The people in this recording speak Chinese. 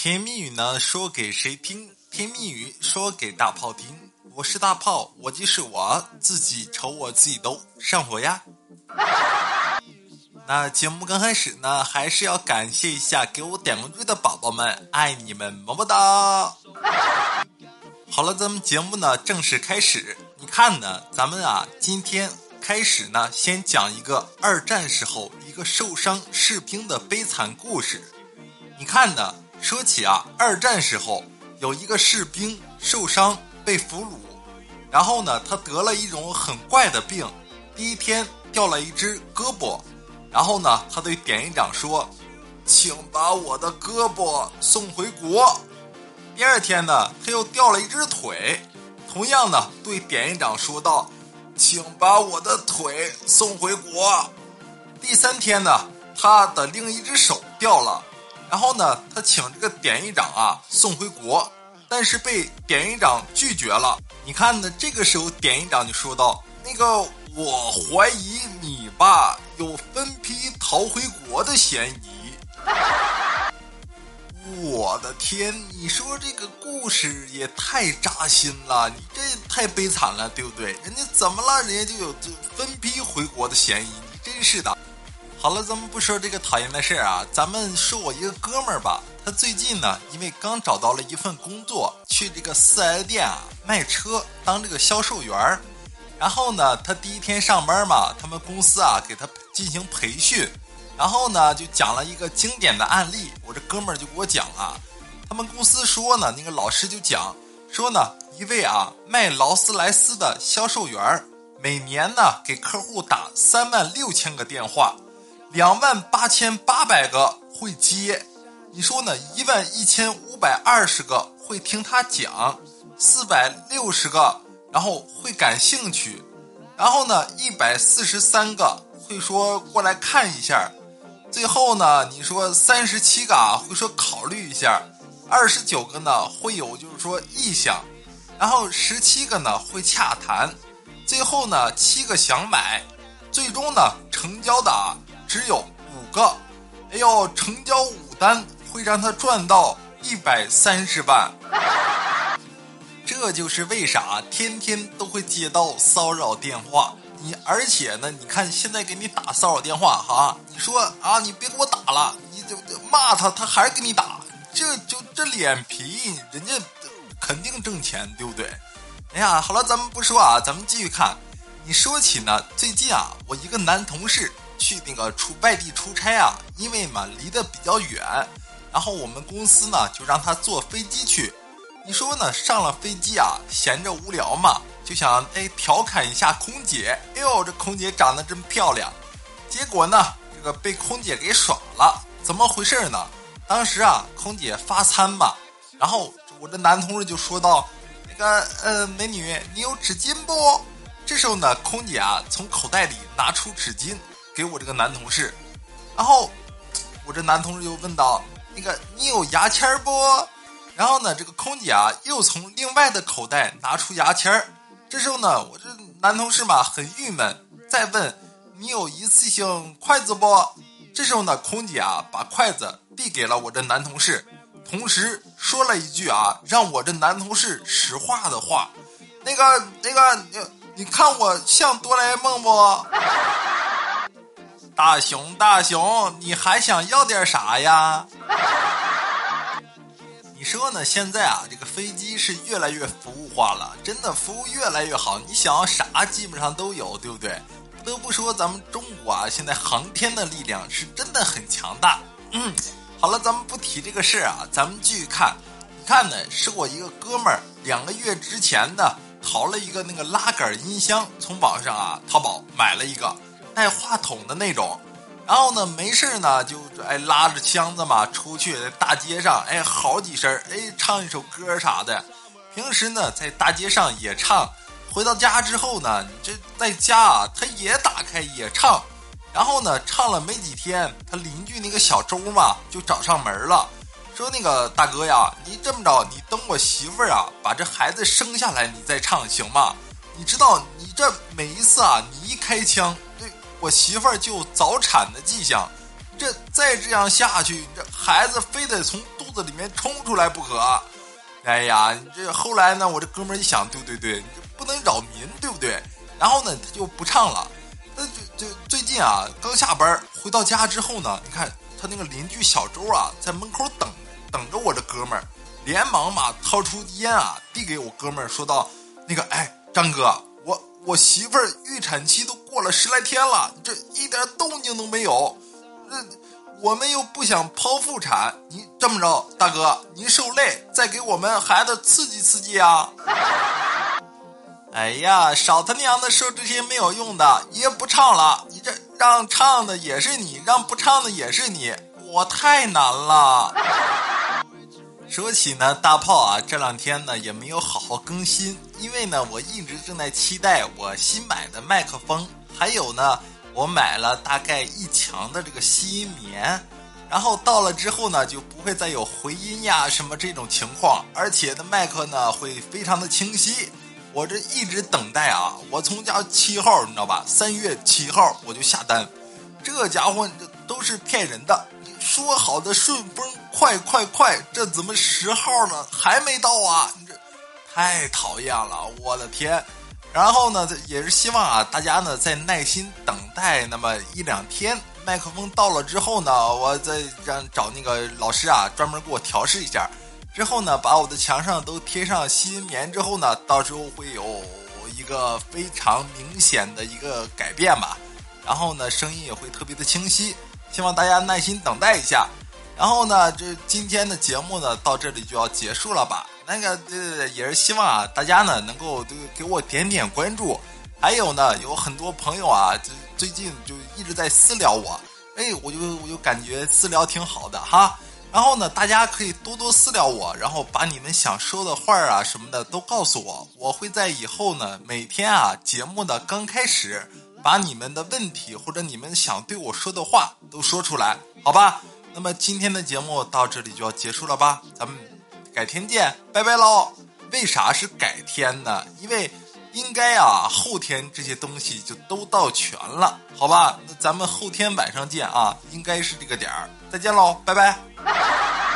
甜蜜语呢，说给谁听？甜蜜语说给大炮听。我是大炮，我就是我自己，瞅我自己都上火呀。那节目刚开始呢，还是要感谢一下给我点关注的宝宝们，爱你们，么么哒。好了，咱们节目呢正式开始。你看呢，咱们啊今天开始呢，先讲一个二战时候一个受伤士兵的悲惨故事。你看呢，说起啊二战时候有一个士兵受伤被俘虏，然后呢他得了一种很怪的病，第一天掉了一只胳膊，然后呢他对典狱长说：“请把我的胳膊送回国。”第二天呢他又掉了一只腿。同样呢，对典狱长说道：“请把我的腿送回国。”第三天呢，他的另一只手掉了，然后呢，他请这个典狱长啊送回国，但是被典狱长拒绝了。你看呢，这个时候典狱长就说道：“那个，我怀疑你吧，有分批逃回国的嫌疑。” 我的天，你说这个故事也太扎心了，你这太悲惨了，对不对？人家怎么了？人家就有分批回国的嫌疑，你真是的。好了，咱们不说这个讨厌的事儿啊，咱们说我一个哥们儿吧。他最近呢，因为刚找到了一份工作，去这个四 S 店啊卖车，当这个销售员儿。然后呢，他第一天上班嘛，他们公司啊给他进行培训。然后呢，就讲了一个经典的案例。我这哥们儿就给我讲啊，他们公司说呢，那个老师就讲说呢，一位啊卖劳斯莱斯的销售员儿，每年呢给客户打三万六千个电话，两万八千八百个会接。你说呢？一万一千五百二十个会听他讲，四百六十个然后会感兴趣，然后呢一百四十三个会说过来看一下。最后呢，你说三十七个啊会说考虑一下，二十九个呢会有就是说意向，然后十七个呢会洽谈，最后呢七个想买，最终呢成交的啊只有五个，哎呦，成交五单会让他赚到一百三十万，这就是为啥天天都会接到骚扰电话。你而且呢，你看现在给你打骚扰电话哈，你说啊，你别给我打了，你就骂他，他还是给你打，这就这脸皮，人家肯定挣钱，对不对？哎呀，好了，咱们不说啊，咱们继续看。你说起呢，最近啊，我一个男同事去那个出外地出差啊，因为嘛离得比较远，然后我们公司呢就让他坐飞机去。你说呢，上了飞机啊，闲着无聊嘛。就想哎调侃一下空姐，哎呦这空姐长得真漂亮，结果呢这个被空姐给耍了，怎么回事呢？当时啊空姐发餐嘛，然后我这男同事就说到，那个呃美女你有纸巾不？这时候呢空姐啊从口袋里拿出纸巾给我这个男同事，然后我这男同事就问道，那个你有牙签不？然后呢这个空姐啊又从另外的口袋拿出牙签儿。这时候呢，我这男同事嘛很郁闷，再问你有一次性筷子不？这时候呢，空姐啊把筷子递给了我这男同事，同时说了一句啊让我这男同事石化的话，那个那个你你看我像哆啦 A 梦不？大熊大熊，你还想要点啥呀？你说呢？现在啊，这个飞机是越来越服务化了，真的服务越来越好。你想要啥，基本上都有，对不对？不得不说，咱们中国啊，现在航天的力量是真的很强大。嗯，好了，咱们不提这个事儿啊，咱们继续看。你看呢，是我一个哥们儿，两个月之前呢，淘了一个那个拉杆音箱，从网上啊淘宝买了一个带话筒的那种。然后呢，没事呢，就哎拉着箱子嘛，出去大街上哎好几声哎唱一首歌啥的。平时呢在大街上也唱，回到家之后呢，你这在家啊他也打开也唱。然后呢唱了没几天，他邻居那个小周嘛就找上门了，说那个大哥呀，你这么着，你等我媳妇儿啊把这孩子生下来，你再唱行吗？你知道你这每一次啊，你一开枪。我媳妇儿就早产的迹象，这再这样下去，这孩子非得从肚子里面冲出来不可。哎呀，你这后来呢，我这哥们儿一想，对对对，这不能扰民，对不对？然后呢，他就不唱了。那就就最近啊，刚下班回到家之后呢，你看他那个邻居小周啊，在门口等等着我这哥们儿，连忙嘛掏出烟啊，递给我哥们儿，说道：“那个，哎，张哥。”我媳妇儿预产期都过了十来天了，这一点动静都没有。这我们又不想剖腹产，你这么着，大哥，您受累，再给我们孩子刺激刺激啊！哎呀，少他娘的说这些没有用的，爷不唱了。你这让唱的也是你，让不唱的也是你，我太难了。说起呢，大炮啊，这两天呢也没有好好更新，因为呢我一直正在期待我新买的麦克风，还有呢我买了大概一墙的这个吸音棉，然后到了之后呢就不会再有回音呀什么这种情况，而且的麦克呢会非常的清晰。我这一直等待啊，我从家七号你知道吧，三月七号我就下单，这家伙这都是骗人的。说好的顺丰快快快，这怎么十号了还没到啊？你这太讨厌了，我的天！然后呢，也是希望啊，大家呢再耐心等待那么一两天，麦克风到了之后呢，我再让找那个老师啊，专门给我调试一下。之后呢，把我的墙上都贴上吸音棉之后呢，到时候会有一个非常明显的一个改变吧。然后呢，声音也会特别的清晰。希望大家耐心等待一下，然后呢，这今天的节目呢到这里就要结束了吧？那个呃也是希望啊，大家呢能够都给我点点关注，还有呢，有很多朋友啊，就最近就一直在私聊我，哎，我就我就感觉私聊挺好的哈。然后呢，大家可以多多私聊我，然后把你们想说的话啊什么的都告诉我，我会在以后呢每天啊节目的刚开始。把你们的问题或者你们想对我说的话都说出来，好吧？那么今天的节目到这里就要结束了吧？咱们改天见，拜拜喽！为啥是改天呢？因为应该啊，后天这些东西就都到全了，好吧？那咱们后天晚上见啊，应该是这个点儿。再见喽，拜拜。